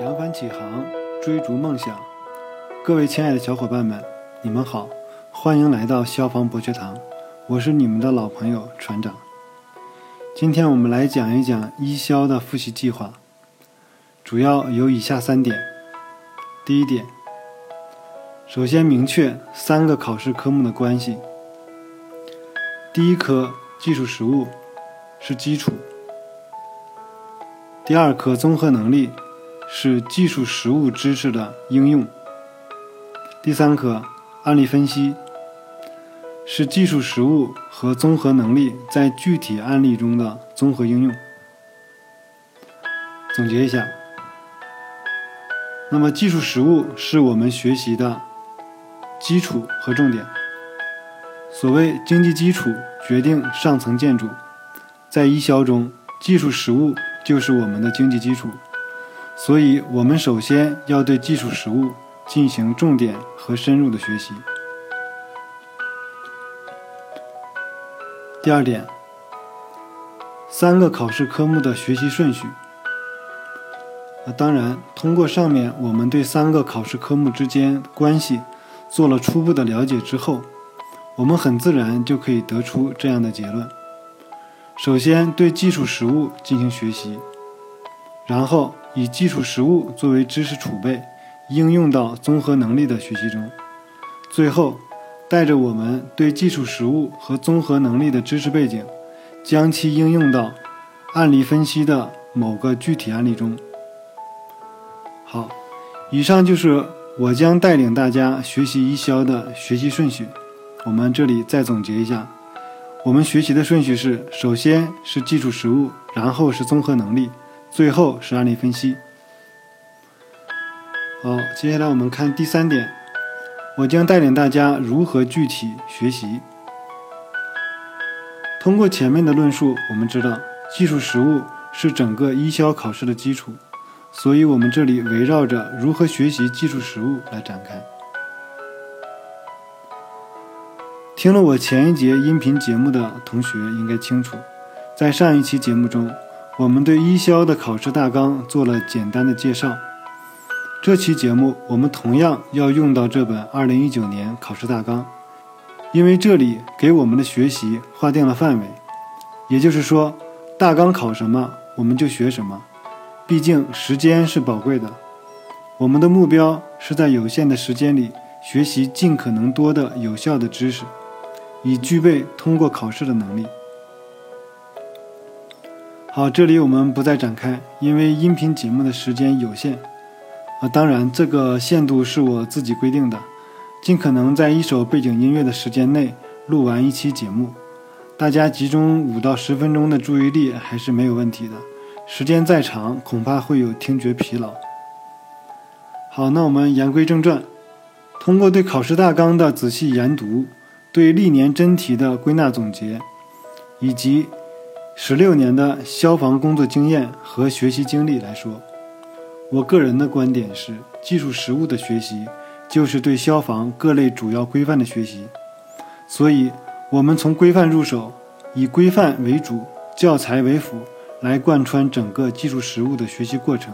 扬帆起航，追逐梦想。各位亲爱的小伙伴们，你们好，欢迎来到消防博学堂，我是你们的老朋友船长。今天我们来讲一讲一消的复习计划，主要有以下三点。第一点，首先明确三个考试科目的关系。第一科技术实务是基础，第二科综合能力。是技术实务知识的应用。第三课案例分析是技术实务和综合能力在具体案例中的综合应用。总结一下，那么技术实务是我们学习的基础和重点。所谓经济基础决定上层建筑，在一消中，技术实务就是我们的经济基础。所以，我们首先要对技术实务进行重点和深入的学习。第二点，三个考试科目的学习顺序。那当然，通过上面我们对三个考试科目之间关系做了初步的了解之后，我们很自然就可以得出这样的结论：首先对技术实务进行学习，然后。以基础实务作为知识储备，应用到综合能力的学习中。最后，带着我们对基础实务和综合能力的知识背景，将其应用到案例分析的某个具体案例中。好，以上就是我将带领大家学习一消的学习顺序。我们这里再总结一下，我们学习的顺序是：首先是基础实务，然后是综合能力。最后是案例分析。好，接下来我们看第三点，我将带领大家如何具体学习。通过前面的论述，我们知道技术实务是整个一消考试的基础，所以我们这里围绕着如何学习技术实务来展开。听了我前一节音频节目的同学应该清楚，在上一期节目中。我们对一消的考试大纲做了简单的介绍。这期节目我们同样要用到这本2019年考试大纲，因为这里给我们的学习划定了范围，也就是说，大纲考什么我们就学什么。毕竟时间是宝贵的，我们的目标是在有限的时间里学习尽可能多的有效的知识，以具备通过考试的能力。好，这里我们不再展开，因为音频节目的时间有限啊。当然，这个限度是我自己规定的，尽可能在一首背景音乐的时间内录完一期节目。大家集中五到十分钟的注意力还是没有问题的，时间再长恐怕会有听觉疲劳。好，那我们言归正传，通过对考试大纲的仔细研读，对历年真题的归纳总结，以及。十六年的消防工作经验和学习经历来说，我个人的观点是，技术实务的学习就是对消防各类主要规范的学习。所以，我们从规范入手，以规范为主，教材为辅，来贯穿整个技术实务的学习过程。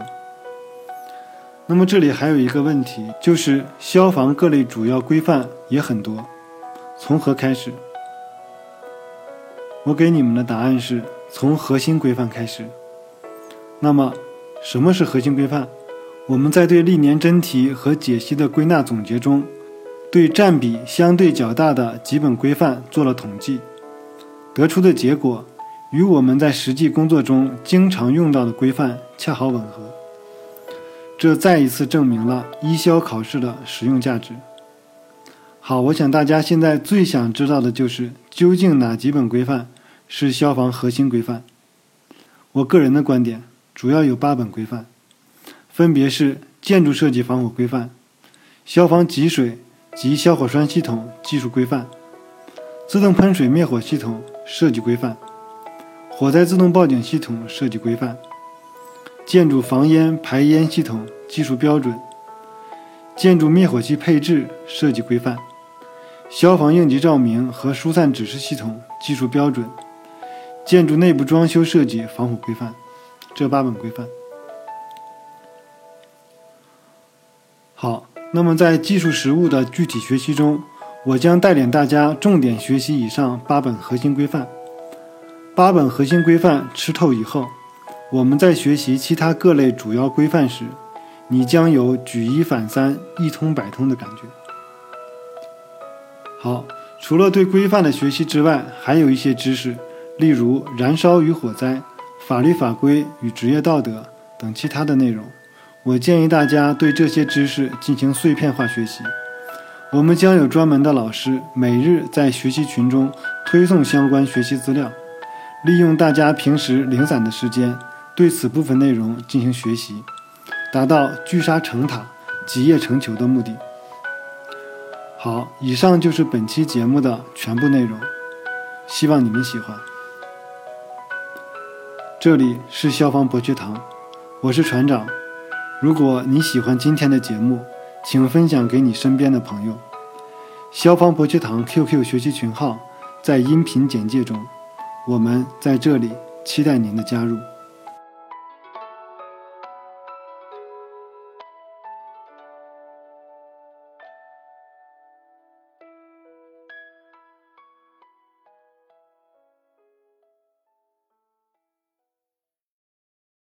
那么，这里还有一个问题，就是消防各类主要规范也很多，从何开始？我给你们的答案是。从核心规范开始。那么，什么是核心规范？我们在对历年真题和解析的归纳总结中，对占比相对较大的几本规范做了统计，得出的结果与我们在实际工作中经常用到的规范恰好吻合。这再一次证明了一消考试的实用价值。好，我想大家现在最想知道的就是究竟哪几本规范？是消防核心规范。我个人的观点，主要有八本规范，分别是建筑设计防火规范、消防给水及消火栓系统技术规范、自动喷水灭火系统设计规范、火灾自动报警系统设计规范、建筑防烟排烟系统技术标准、建筑灭火器配置设计规范、消防应急照明和疏散指示系统技术标准。建筑内部装修设计防火规范，这八本规范。好，那么在技术实务的具体学习中，我将带领大家重点学习以上八本核心规范。八本核心规范吃透以后，我们在学习其他各类主要规范时，你将有举一反三、一通百通的感觉。好，除了对规范的学习之外，还有一些知识，例如燃烧与火灾、法律法规与职业道德等其他的内容。我建议大家对这些知识进行碎片化学习。我们将有专门的老师每日在学习群中推送相关学习资料，利用大家平时零散的时间对此部分内容进行学习，达到聚沙成塔、集腋成裘的目的。好，以上就是本期节目的全部内容，希望你们喜欢。这里是消防博学堂，我是船长。如果你喜欢今天的节目，请分享给你身边的朋友。消防博学堂 QQ 学习群号在音频简介中，我们在这里期待您的加入。